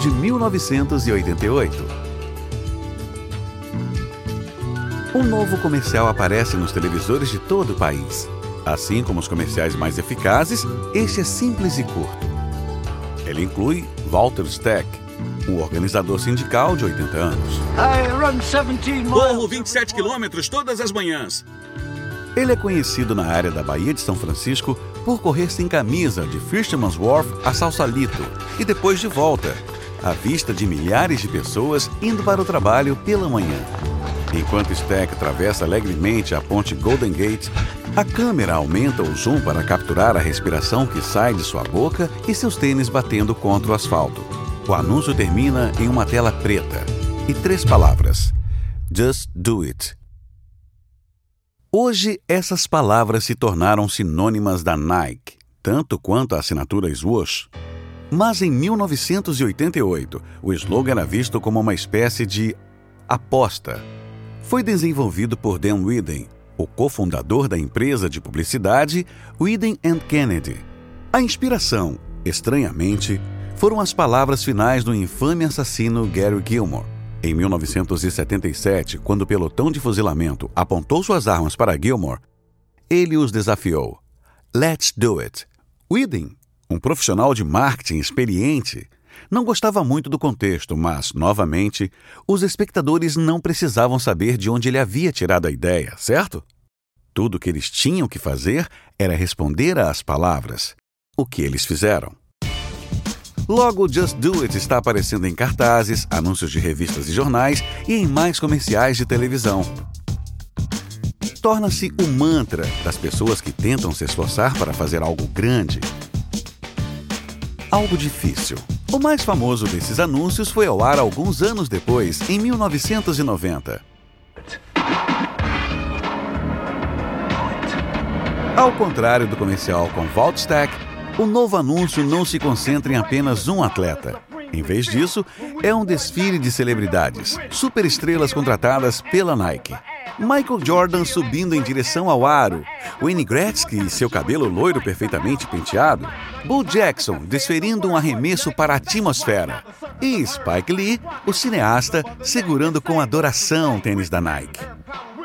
de 1988. Um novo comercial aparece nos televisores de todo o país. Assim como os comerciais mais eficazes, este é simples e curto. Ele inclui Walter Stack, um organizador sindical de 80 anos. Corro 27 quilômetros todas as manhãs. Ele é conhecido na área da Baía de São Francisco por correr sem camisa de Fisherman's Wharf a Salsalito e depois de volta, à vista de milhares de pessoas indo para o trabalho pela manhã. Enquanto Stack atravessa alegremente a ponte Golden Gate, a câmera aumenta o zoom para capturar a respiração que sai de sua boca e seus tênis batendo contra o asfalto. O anúncio termina em uma tela preta e três palavras: Just do it. Hoje, essas palavras se tornaram sinônimas da Nike, tanto quanto a assinatura Swoosh. Mas em 1988, o slogan era visto como uma espécie de aposta. Foi desenvolvido por Dan Whedon, o cofundador da empresa de publicidade Whedon Kennedy. A inspiração, estranhamente, foram as palavras finais do infame assassino Gary Gilmore. Em 1977, quando o pelotão de fuzilamento apontou suas armas para Gilmore, ele os desafiou. Let's do it. Whedon, um profissional de marketing experiente, não gostava muito do contexto, mas, novamente, os espectadores não precisavam saber de onde ele havia tirado a ideia, certo? Tudo o que eles tinham que fazer era responder às palavras. O que eles fizeram? Logo, Just Do It está aparecendo em cartazes, anúncios de revistas e jornais e em mais comerciais de televisão. Torna-se o mantra das pessoas que tentam se esforçar para fazer algo grande. Algo difícil. O mais famoso desses anúncios foi ao ar alguns anos depois, em 1990. Ao contrário do comercial com Vaultstack, o novo anúncio não se concentra em apenas um atleta. Em vez disso, é um desfile de celebridades, superestrelas contratadas pela Nike. Michael Jordan subindo em direção ao aro, Wayne Gretzky seu cabelo loiro perfeitamente penteado, Bo Jackson desferindo um arremesso para a atmosfera e Spike Lee, o cineasta, segurando com adoração o tênis da Nike.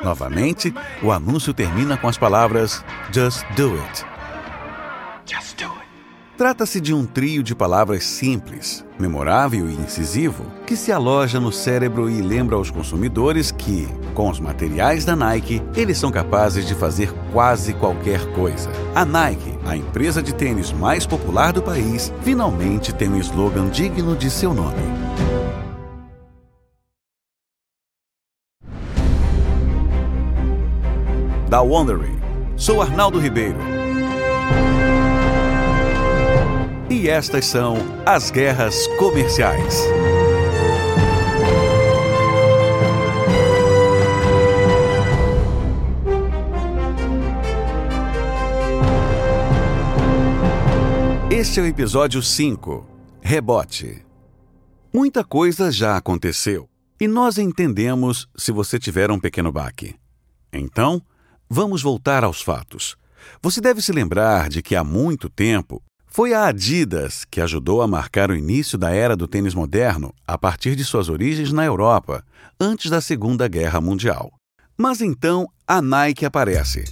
Novamente, o anúncio termina com as palavras Just Do It. Just do it. Trata-se de um trio de palavras simples, memorável e incisivo, que se aloja no cérebro e lembra aos consumidores que, com os materiais da Nike, eles são capazes de fazer quase qualquer coisa. A Nike, a empresa de tênis mais popular do país, finalmente tem um slogan digno de seu nome. Da Wondering. Sou Arnaldo Ribeiro. E estas são as guerras comerciais. Este é o episódio 5 Rebote. Muita coisa já aconteceu e nós entendemos se você tiver um pequeno baque. Então, vamos voltar aos fatos. Você deve se lembrar de que há muito tempo foi a Adidas que ajudou a marcar o início da era do tênis moderno a partir de suas origens na Europa, antes da Segunda Guerra Mundial. Mas então a Nike aparece.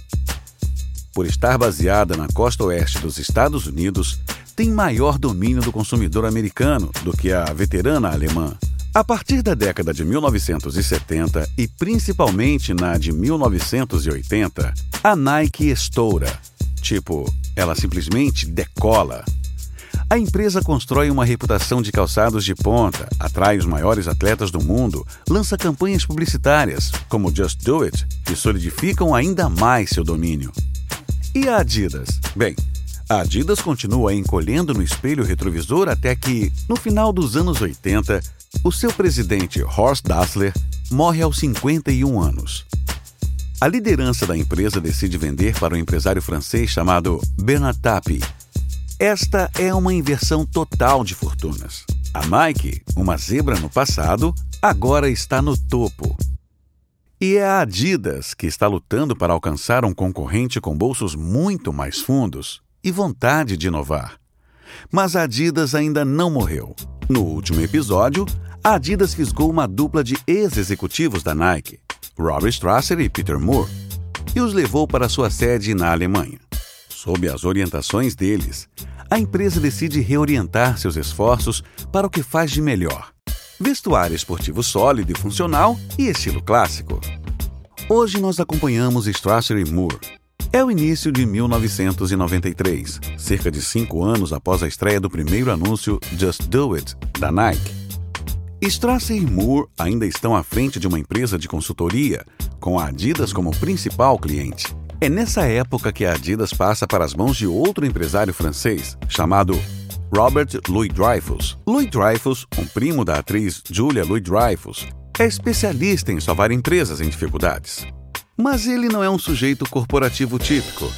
Por estar baseada na costa oeste dos Estados Unidos, tem maior domínio do consumidor americano do que a veterana alemã. A partir da década de 1970 e principalmente na de 1980, a Nike estoura Tipo, ela simplesmente decola. A empresa constrói uma reputação de calçados de ponta, atrai os maiores atletas do mundo, lança campanhas publicitárias, como Just Do It, que solidificam ainda mais seu domínio. E a Adidas? Bem, a Adidas continua encolhendo no espelho retrovisor até que, no final dos anos 80, o seu presidente Horst Dassler morre aos 51 anos. A liderança da empresa decide vender para um empresário francês chamado Bernard Tapie. Esta é uma inversão total de fortunas. A Nike, uma zebra no passado, agora está no topo. E é a Adidas que está lutando para alcançar um concorrente com bolsos muito mais fundos e vontade de inovar. Mas a Adidas ainda não morreu. No último episódio, a Adidas fisgou uma dupla de ex-executivos da Nike, Robert Strasser e Peter Moore, e os levou para sua sede na Alemanha. Sob as orientações deles, a empresa decide reorientar seus esforços para o que faz de melhor: vestuário esportivo sólido e funcional e estilo clássico. Hoje nós acompanhamos Strasser e Moore. É o início de 1993, cerca de cinco anos após a estreia do primeiro anúncio Just Do It, da Nike. Strasser e Moore ainda estão à frente de uma empresa de consultoria, com a Adidas como principal cliente. É nessa época que a Adidas passa para as mãos de outro empresário francês, chamado Robert Louis Dreyfus. Louis Dreyfus, um primo da atriz Julia Louis Dreyfus, é especialista em salvar empresas em dificuldades. Mas ele não é um sujeito corporativo típico.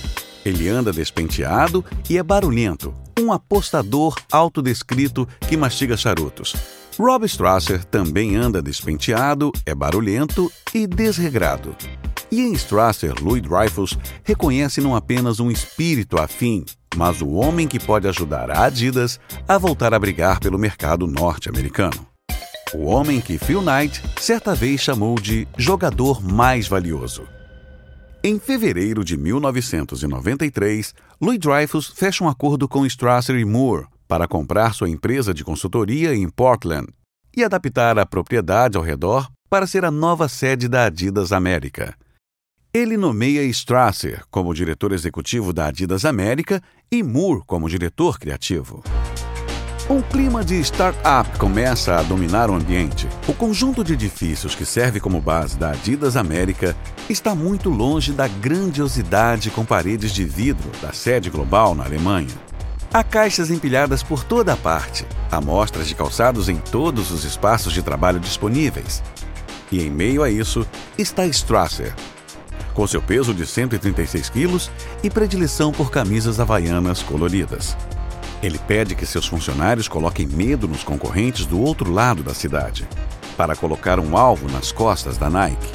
Ele anda despenteado e é barulhento, um apostador autodescrito que mastiga charutos. Rob Strasser também anda despenteado, é barulhento e desregrado. E em Strasser, Louis Dreyfus reconhece não apenas um espírito afim, mas o homem que pode ajudar a Adidas a voltar a brigar pelo mercado norte-americano. O homem que Phil Knight certa vez chamou de jogador mais valioso. Em fevereiro de 1993, Louis Dreyfus fecha um acordo com Strasser e Moore para comprar sua empresa de consultoria em Portland e adaptar a propriedade ao redor para ser a nova sede da Adidas América. Ele nomeia Strasser como diretor executivo da Adidas América e Moore como diretor criativo. Um clima de startup começa a dominar o ambiente. O conjunto de edifícios que serve como base da Adidas América está muito longe da grandiosidade com paredes de vidro da sede global na Alemanha. Há caixas empilhadas por toda a parte, amostras de calçados em todos os espaços de trabalho disponíveis. E em meio a isso está Strasser, com seu peso de 136 quilos e predileção por camisas havaianas coloridas. Ele pede que seus funcionários coloquem medo nos concorrentes do outro lado da cidade, para colocar um alvo nas costas da Nike.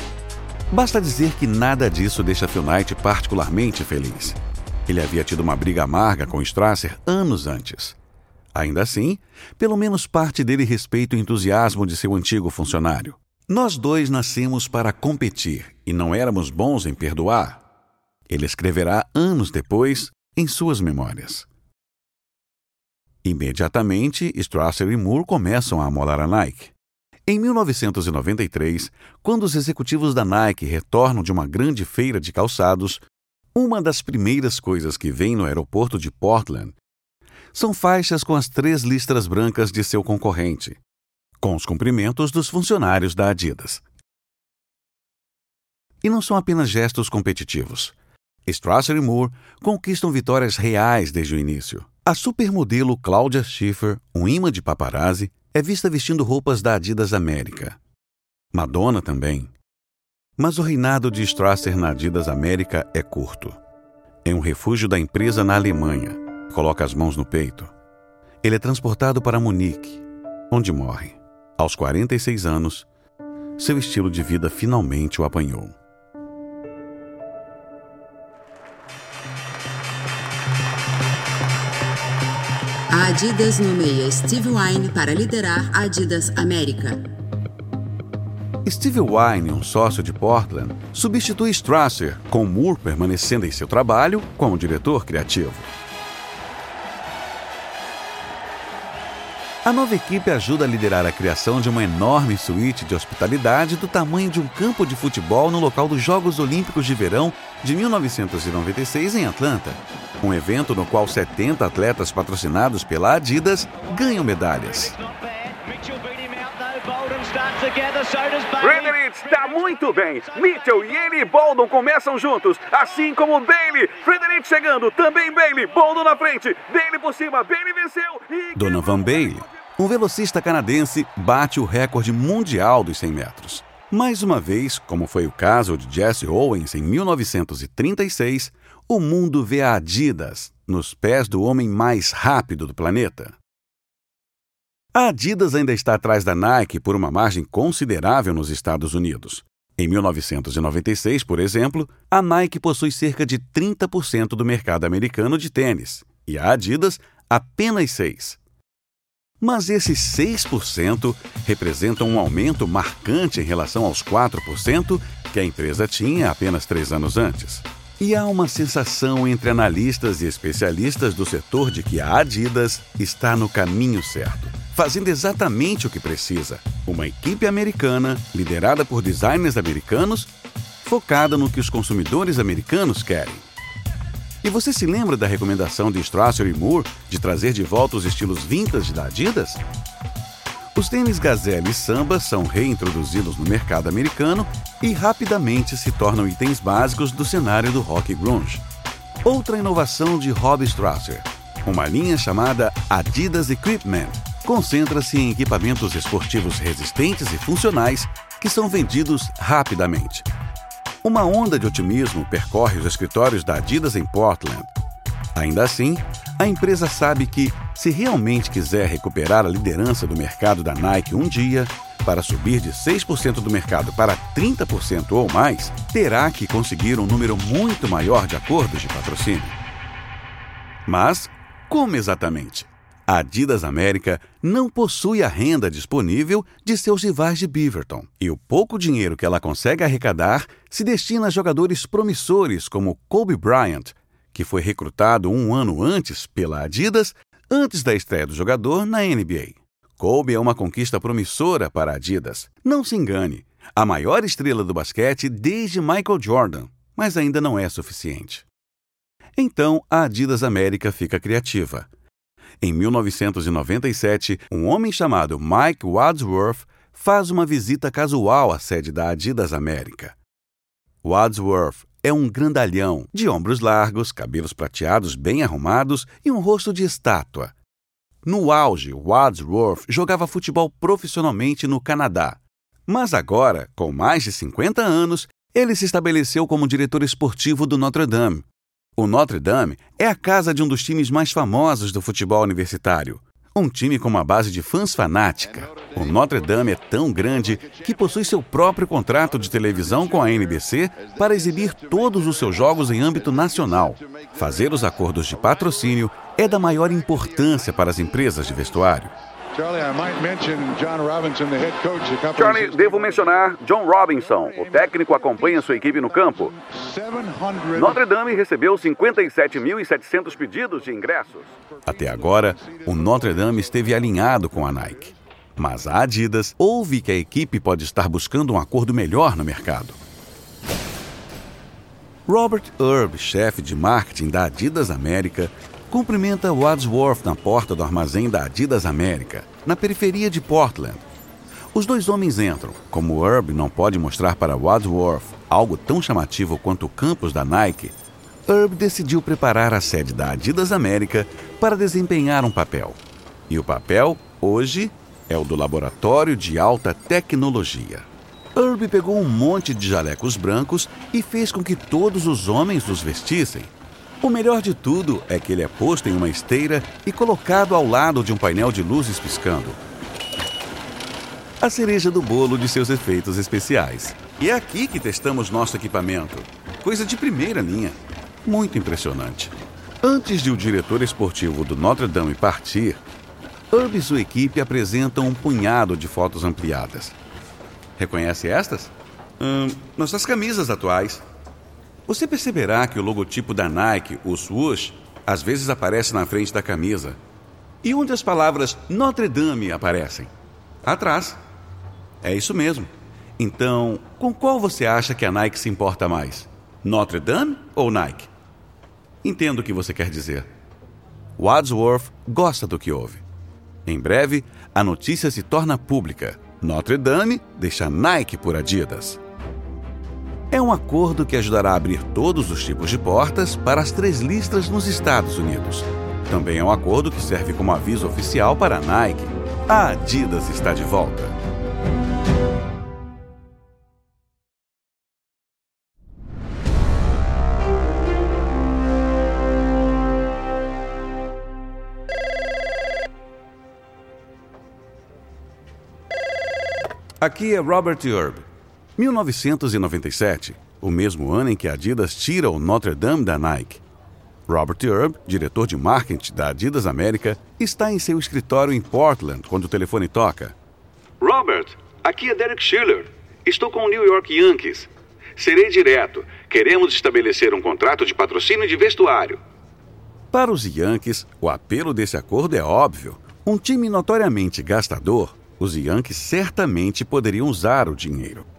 Basta dizer que nada disso deixa Phil Knight particularmente feliz. Ele havia tido uma briga amarga com Strasser anos antes. Ainda assim, pelo menos parte dele respeita o entusiasmo de seu antigo funcionário. Nós dois nascemos para competir e não éramos bons em perdoar. Ele escreverá anos depois em suas memórias. Imediatamente, Strasser e Moore começam a amolar a Nike. Em 1993, quando os executivos da Nike retornam de uma grande feira de calçados, uma das primeiras coisas que vem no aeroporto de Portland são faixas com as três listras brancas de seu concorrente, com os cumprimentos dos funcionários da Adidas. E não são apenas gestos competitivos. Strasser e Moore conquistam vitórias reais desde o início. A supermodelo Claudia Schiffer, um imã de paparazzi, é vista vestindo roupas da Adidas América. Madonna também. Mas o reinado de Strasser na Adidas América é curto. Em um refúgio da empresa na Alemanha, coloca as mãos no peito. Ele é transportado para Munique, onde morre. Aos 46 anos, seu estilo de vida finalmente o apanhou. A Adidas nomeia Steve Wine para liderar a Adidas América. Steve Wine, um sócio de Portland, substitui Strasser, com Moore permanecendo em seu trabalho como diretor criativo. A nova equipe ajuda a liderar a criação de uma enorme suíte de hospitalidade do tamanho de um campo de futebol no local dos Jogos Olímpicos de Verão de 1996 em Atlanta. Um evento no qual 70 atletas patrocinados pela Adidas ganham medalhas. Frederick está muito bem. Mitchell e ele e Bolden começam juntos, assim como Bailey. Frederick chegando, também Bailey. Bolden na frente, Bailey por cima, Bailey venceu e... Donovan Bailey, um velocista canadense, bate o recorde mundial dos 100 metros. Mais uma vez, como foi o caso de Jesse Owens em 1936, o mundo vê a Adidas nos pés do homem mais rápido do planeta. A Adidas ainda está atrás da Nike por uma margem considerável nos Estados Unidos. Em 1996, por exemplo, a Nike possui cerca de 30% do mercado americano de tênis e a Adidas apenas 6. Mas esses 6% representam um aumento marcante em relação aos 4% que a empresa tinha apenas três anos antes. E há uma sensação entre analistas e especialistas do setor de que a Adidas está no caminho certo, fazendo exatamente o que precisa: uma equipe americana, liderada por designers americanos, focada no que os consumidores americanos querem. E você se lembra da recomendação de Strasser e Moore de trazer de volta os estilos vintage da Adidas? Os tênis Gazelle e Samba são reintroduzidos no mercado americano e rapidamente se tornam itens básicos do cenário do rock grunge. Outra inovação de Rob Strasser, uma linha chamada Adidas Equipment, concentra-se em equipamentos esportivos resistentes e funcionais que são vendidos rapidamente. Uma onda de otimismo percorre os escritórios da Adidas em Portland. Ainda assim, a empresa sabe que, se realmente quiser recuperar a liderança do mercado da Nike um dia, para subir de 6% do mercado para 30% ou mais, terá que conseguir um número muito maior de acordos de patrocínio. Mas, como exatamente? A Adidas América não possui a renda disponível de seus rivais de Beaverton, e o pouco dinheiro que ela consegue arrecadar se destina a jogadores promissores como Kobe Bryant, que foi recrutado um ano antes pela Adidas, antes da estreia do jogador na NBA. Kobe é uma conquista promissora para a Adidas. Não se engane, a maior estrela do basquete desde Michael Jordan, mas ainda não é suficiente. Então a Adidas América fica criativa em 1997, um homem chamado Mike Wadsworth faz uma visita casual à sede da Adidas América. Wadsworth é um grandalhão, de ombros largos, cabelos prateados bem arrumados e um rosto de estátua. No auge, Wadsworth jogava futebol profissionalmente no Canadá. Mas agora, com mais de 50 anos, ele se estabeleceu como diretor esportivo do Notre Dame, o Notre Dame é a casa de um dos times mais famosos do futebol universitário. Um time com uma base de fãs fanática. O Notre Dame é tão grande que possui seu próprio contrato de televisão com a NBC para exibir todos os seus jogos em âmbito nacional. Fazer os acordos de patrocínio é da maior importância para as empresas de vestuário. Charlie, devo mencionar John Robinson. O técnico acompanha sua equipe no campo. Notre Dame recebeu 57.700 pedidos de ingressos. Até agora, o Notre Dame esteve alinhado com a Nike. Mas a Adidas ouve que a equipe pode estar buscando um acordo melhor no mercado. Robert Erb, chefe de marketing da Adidas América, cumprimenta Wadsworth na porta do armazém da Adidas América, na periferia de Portland. Os dois homens entram. Como Herb não pode mostrar para Wadsworth algo tão chamativo quanto o campus da Nike, Herb decidiu preparar a sede da Adidas América para desempenhar um papel. E o papel, hoje, é o do Laboratório de Alta Tecnologia. Herb pegou um monte de jalecos brancos e fez com que todos os homens os vestissem. O melhor de tudo é que ele é posto em uma esteira e colocado ao lado de um painel de luzes piscando. A cereja do bolo de seus efeitos especiais. E é aqui que testamos nosso equipamento. Coisa de primeira linha. Muito impressionante. Antes de o diretor esportivo do Notre Dame partir, Herb e sua equipe apresentam um punhado de fotos ampliadas. Reconhece estas? Hum, nossas camisas atuais. Você perceberá que o logotipo da Nike, o swoosh, às vezes aparece na frente da camisa. E onde as palavras Notre Dame aparecem? Atrás. É isso mesmo. Então, com qual você acha que a Nike se importa mais? Notre Dame ou Nike? Entendo o que você quer dizer. Wadsworth gosta do que ouve. Em breve, a notícia se torna pública. Notre Dame deixa Nike por Adidas. É um acordo que ajudará a abrir todos os tipos de portas para as três listras nos Estados Unidos. Também é um acordo que serve como aviso oficial para a Nike. A Adidas está de volta. Aqui é Robert Erb. 1997, o mesmo ano em que a Adidas tira o Notre Dame da Nike. Robert Erb, diretor de marketing da Adidas América, está em seu escritório em Portland quando o telefone toca. Robert, aqui é Derek Schiller. Estou com o New York Yankees. Serei direto. Queremos estabelecer um contrato de patrocínio de vestuário. Para os Yankees, o apelo desse acordo é óbvio. Um time notoriamente gastador, os Yankees certamente poderiam usar o dinheiro.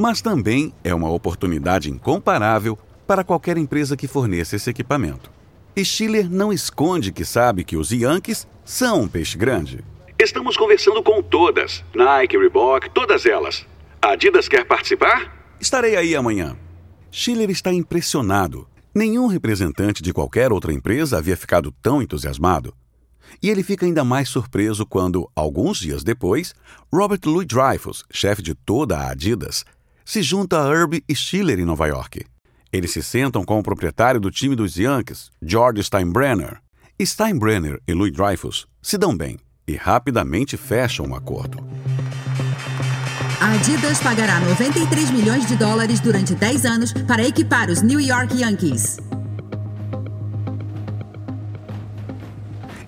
Mas também é uma oportunidade incomparável para qualquer empresa que forneça esse equipamento. E Schiller não esconde que sabe que os Yankees são um peixe grande. Estamos conversando com todas. Nike, Reebok, todas elas. A Adidas quer participar? Estarei aí amanhã. Schiller está impressionado. Nenhum representante de qualquer outra empresa havia ficado tão entusiasmado. E ele fica ainda mais surpreso quando, alguns dias depois, Robert Louis Dreyfus, chefe de toda a Adidas, se junta a Herb e Schiller em Nova York. Eles se sentam com o proprietário do time dos Yankees, George Steinbrenner. Steinbrenner e Louis Dreyfus se dão bem e rapidamente fecham um acordo. A Adidas pagará 93 milhões de dólares durante 10 anos para equipar os New York Yankees.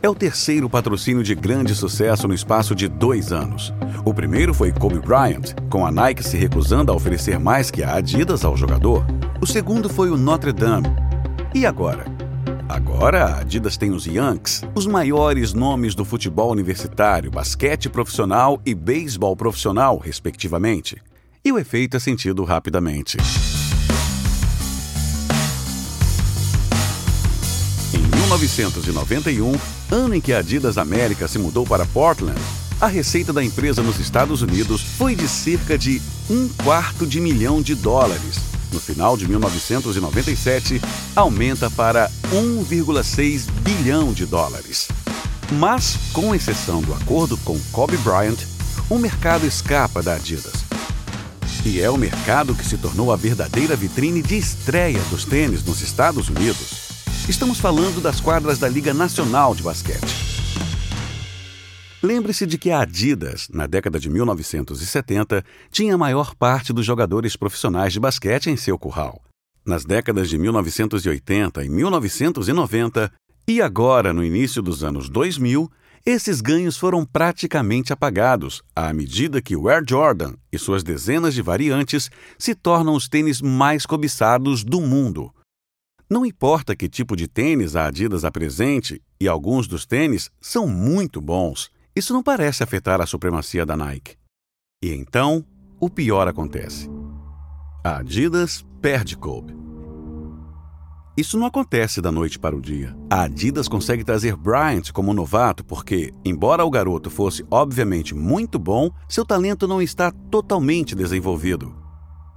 É o terceiro patrocínio de grande sucesso no espaço de dois anos. O primeiro foi Kobe Bryant, com a Nike se recusando a oferecer mais que a Adidas ao jogador. O segundo foi o Notre Dame. E agora? Agora a Adidas tem os Yankees, os maiores nomes do futebol universitário, basquete profissional e beisebol profissional, respectivamente. E o efeito é sentido rapidamente. 1991, ano em que a Adidas América se mudou para Portland, a receita da empresa nos Estados Unidos foi de cerca de um quarto de milhão de dólares, no final de 1997, aumenta para 1,6 bilhão de dólares. Mas, com exceção do acordo com Kobe Bryant, o mercado escapa da Adidas. E é o mercado que se tornou a verdadeira vitrine de estreia dos tênis nos Estados Unidos. Estamos falando das quadras da Liga Nacional de Basquete. Lembre-se de que a Adidas, na década de 1970, tinha a maior parte dos jogadores profissionais de basquete em seu curral. Nas décadas de 1980 e 1990, e agora no início dos anos 2000, esses ganhos foram praticamente apagados à medida que o Air Jordan e suas dezenas de variantes se tornam os tênis mais cobiçados do mundo. Não importa que tipo de tênis a Adidas apresente, e alguns dos tênis são muito bons, isso não parece afetar a supremacia da Nike. E então, o pior acontece. A Adidas perde Kobe. Isso não acontece da noite para o dia. A Adidas consegue trazer Bryant como novato porque, embora o garoto fosse obviamente muito bom, seu talento não está totalmente desenvolvido.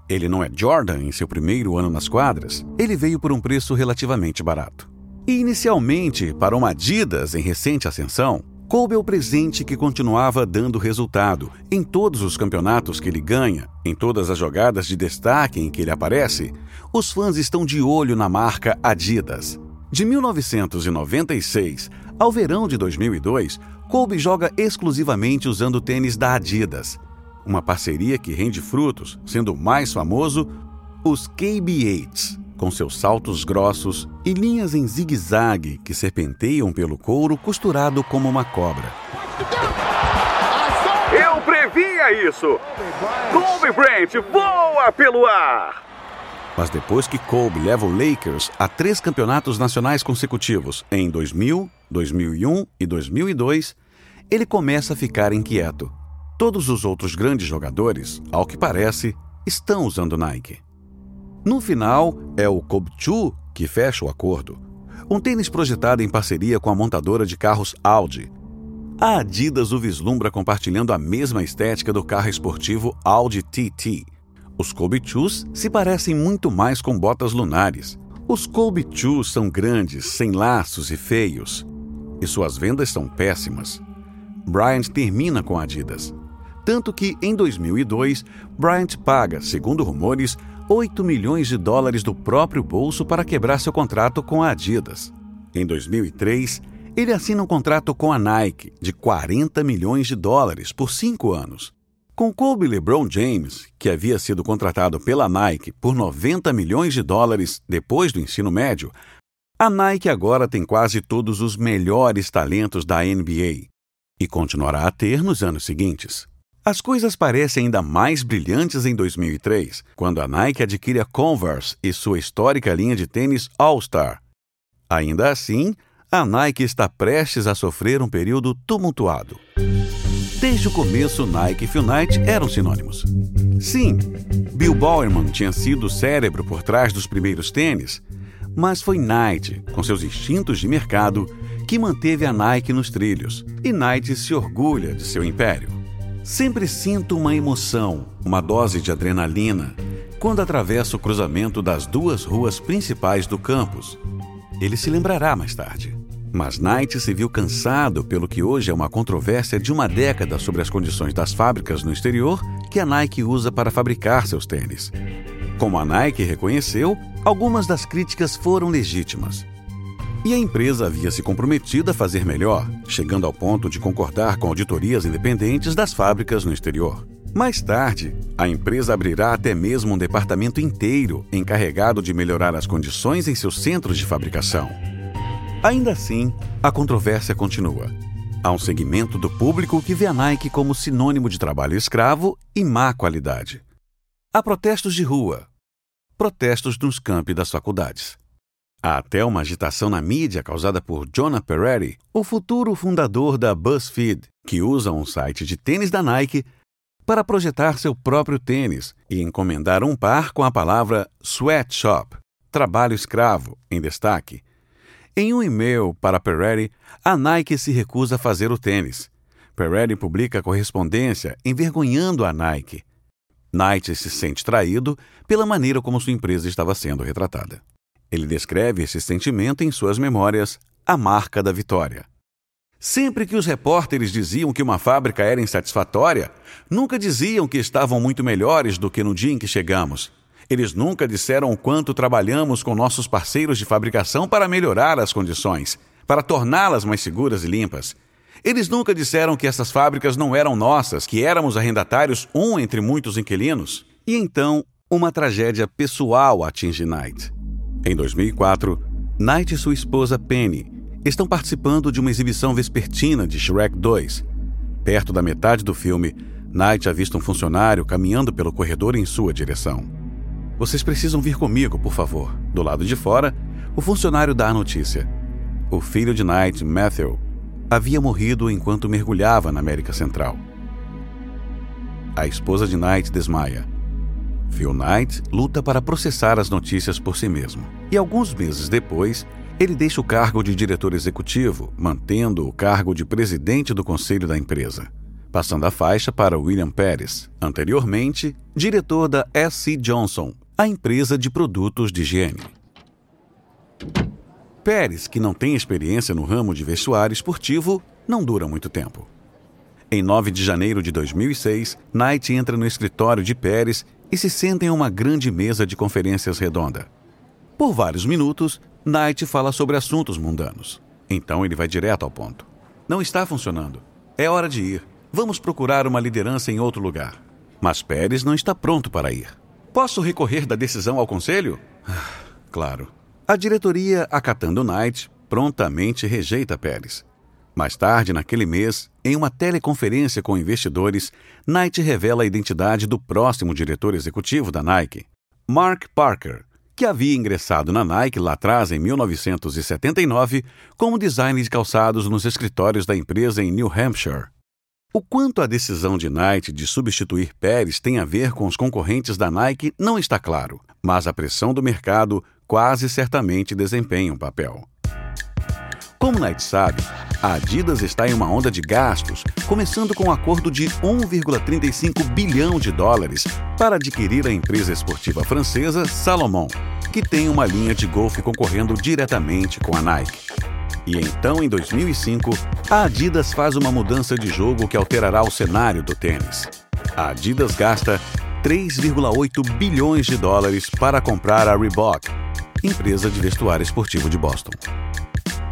Ele não é Jordan em seu primeiro ano nas quadras, ele veio por um preço relativamente barato. E inicialmente, para uma Adidas em recente ascensão, Coube é o presente que continuava dando resultado em todos os campeonatos que ele ganha, em todas as jogadas de destaque em que ele aparece. Os fãs estão de olho na marca Adidas. De 1996 ao verão de 2002, Kobe joga exclusivamente usando tênis da Adidas. Uma parceria que rende frutos, sendo o mais famoso os KB8s, com seus saltos grossos e linhas em zigue-zague que serpenteiam pelo couro costurado como uma cobra. Eu previa isso! Kobe Bryant voa pelo ar! Mas depois que Kobe leva o Lakers a três campeonatos nacionais consecutivos em 2000, 2001 e 2002, ele começa a ficar inquieto. Todos os outros grandes jogadores, ao que parece, estão usando Nike. No final, é o Kobchu que fecha o acordo. Um tênis projetado em parceria com a montadora de carros Audi. A Adidas o vislumbra compartilhando a mesma estética do carro esportivo Audi TT. Os Kobchus se parecem muito mais com botas lunares. Os Kobchus são grandes, sem laços e feios. E suas vendas são péssimas. Bryant termina com a Adidas. Tanto que, em 2002, Bryant paga, segundo rumores, 8 milhões de dólares do próprio bolso para quebrar seu contrato com a Adidas. Em 2003, ele assina um contrato com a Nike de 40 milhões de dólares por cinco anos. Com Kobe LeBron James, que havia sido contratado pela Nike por 90 milhões de dólares depois do ensino médio, A Nike agora tem quase todos os melhores talentos da NBA e continuará a ter nos anos seguintes. As coisas parecem ainda mais brilhantes em 2003, quando a Nike adquire a Converse e sua histórica linha de tênis All-Star. Ainda assim, a Nike está prestes a sofrer um período tumultuado. Desde o começo, Nike e Phil Knight eram sinônimos. Sim, Bill Bowerman tinha sido o cérebro por trás dos primeiros tênis, mas foi Knight, com seus instintos de mercado, que manteve a Nike nos trilhos, e Knight se orgulha de seu império. Sempre sinto uma emoção, uma dose de adrenalina, quando atravesso o cruzamento das duas ruas principais do campus. Ele se lembrará mais tarde. Mas Knight se viu cansado pelo que hoje é uma controvérsia de uma década sobre as condições das fábricas no exterior que a Nike usa para fabricar seus tênis. Como a Nike reconheceu, algumas das críticas foram legítimas. E a empresa havia se comprometido a fazer melhor, chegando ao ponto de concordar com auditorias independentes das fábricas no exterior. Mais tarde, a empresa abrirá até mesmo um departamento inteiro encarregado de melhorar as condições em seus centros de fabricação. Ainda assim, a controvérsia continua. Há um segmento do público que vê a Nike como sinônimo de trabalho escravo e má qualidade. Há protestos de rua, protestos nos campi das faculdades. Há até uma agitação na mídia causada por Jonah Peretti, o futuro fundador da BuzzFeed, que usa um site de tênis da Nike para projetar seu próprio tênis e encomendar um par com a palavra sweatshop, trabalho escravo, em destaque. Em um e-mail para Peretti, a Nike se recusa a fazer o tênis. Peretti publica a correspondência envergonhando a Nike. Knight se sente traído pela maneira como sua empresa estava sendo retratada. Ele descreve esse sentimento em suas memórias, A Marca da Vitória. Sempre que os repórteres diziam que uma fábrica era insatisfatória, nunca diziam que estavam muito melhores do que no dia em que chegamos. Eles nunca disseram o quanto trabalhamos com nossos parceiros de fabricação para melhorar as condições, para torná-las mais seguras e limpas. Eles nunca disseram que essas fábricas não eram nossas, que éramos arrendatários, um entre muitos inquilinos. E então, uma tragédia pessoal atinge Knight. Em 2004, Knight e sua esposa Penny estão participando de uma exibição vespertina de Shrek 2. Perto da metade do filme, Knight avista um funcionário caminhando pelo corredor em sua direção. Vocês precisam vir comigo, por favor. Do lado de fora, o funcionário dá a notícia. O filho de Knight, Matthew, havia morrido enquanto mergulhava na América Central. A esposa de Knight desmaia. Phil Knight luta para processar as notícias por si mesmo. E alguns meses depois, ele deixa o cargo de diretor executivo, mantendo o cargo de presidente do conselho da empresa, passando a faixa para William Pérez, anteriormente diretor da SC Johnson, a empresa de produtos de higiene. Pérez, que não tem experiência no ramo de vestuário esportivo, não dura muito tempo. Em 9 de janeiro de 2006, Knight entra no escritório de Pérez e se senta em uma grande mesa de conferências redonda. Por vários minutos, Knight fala sobre assuntos mundanos. Então ele vai direto ao ponto. Não está funcionando. É hora de ir. Vamos procurar uma liderança em outro lugar. Mas Pérez não está pronto para ir. Posso recorrer da decisão ao conselho? Claro. A diretoria, acatando Knight, prontamente rejeita Pérez. Mais tarde, naquele mês, em uma teleconferência com investidores, Knight revela a identidade do próximo diretor executivo da Nike, Mark Parker, que havia ingressado na Nike lá atrás em 1979 como designer de calçados nos escritórios da empresa em New Hampshire. O quanto a decisão de Knight de substituir Pérez tem a ver com os concorrentes da Nike não está claro, mas a pressão do mercado quase certamente desempenha um papel. Como Knight sabe, a Adidas está em uma onda de gastos, começando com um acordo de 1,35 bilhão de dólares para adquirir a empresa esportiva francesa Salomon, que tem uma linha de golfe concorrendo diretamente com a Nike. E então, em 2005, a Adidas faz uma mudança de jogo que alterará o cenário do tênis. A Adidas gasta 3,8 bilhões de dólares para comprar a Reebok, empresa de vestuário esportivo de Boston.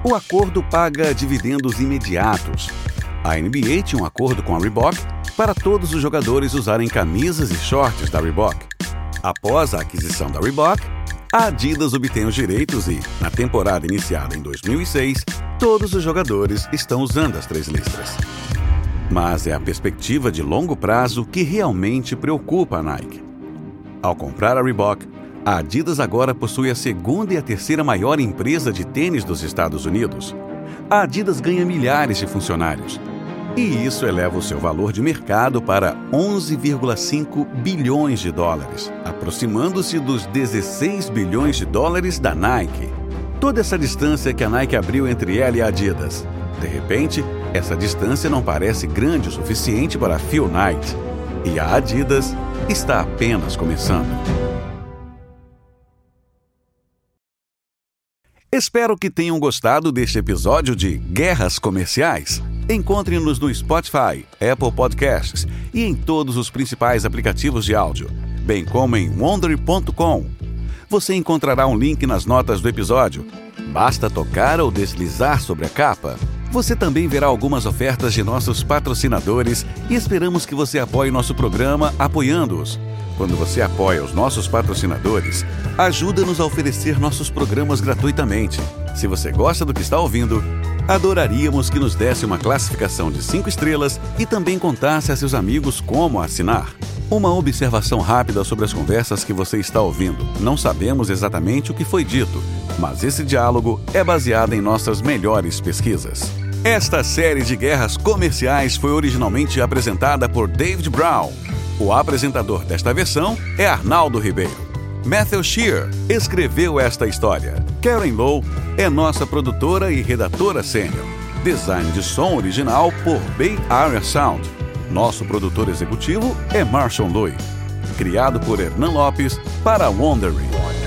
O acordo paga dividendos imediatos. A NBA tinha um acordo com a Reebok para todos os jogadores usarem camisas e shorts da Reebok. Após a aquisição da Reebok, A Adidas obtém os direitos e, na temporada iniciada em 2006, todos os jogadores estão usando as três listras. Mas é a perspectiva de longo prazo que realmente preocupa a Nike. Ao comprar a Reebok, a Adidas agora possui a segunda e a terceira maior empresa de tênis dos Estados Unidos. A Adidas ganha milhares de funcionários. E isso eleva o seu valor de mercado para 11,5 bilhões de dólares, aproximando-se dos 16 bilhões de dólares da Nike. Toda essa distância que a Nike abriu entre ela e a Adidas. De repente, essa distância não parece grande o suficiente para Phil Knight. E a Adidas está apenas começando. Espero que tenham gostado deste episódio de Guerras Comerciais. Encontre-nos no Spotify, Apple Podcasts e em todos os principais aplicativos de áudio, bem como em wonder.com. Você encontrará um link nas notas do episódio. Basta tocar ou deslizar sobre a capa. Você também verá algumas ofertas de nossos patrocinadores e esperamos que você apoie nosso programa apoiando-os. Quando você apoia os nossos patrocinadores, ajuda-nos a oferecer nossos programas gratuitamente. Se você gosta do que está ouvindo, adoraríamos que nos desse uma classificação de 5 estrelas e também contasse a seus amigos como assinar. Uma observação rápida sobre as conversas que você está ouvindo. Não sabemos exatamente o que foi dito, mas esse diálogo é baseado em nossas melhores pesquisas. Esta série de guerras comerciais foi originalmente apresentada por David Brown o apresentador desta versão é Arnaldo Ribeiro. Matthew Shear escreveu esta história. Karen Lowe é nossa produtora e redatora sênior. Design de som original por Bay Area Sound. Nosso produtor executivo é Marshall Louis. Criado por Hernan Lopes para Wondering.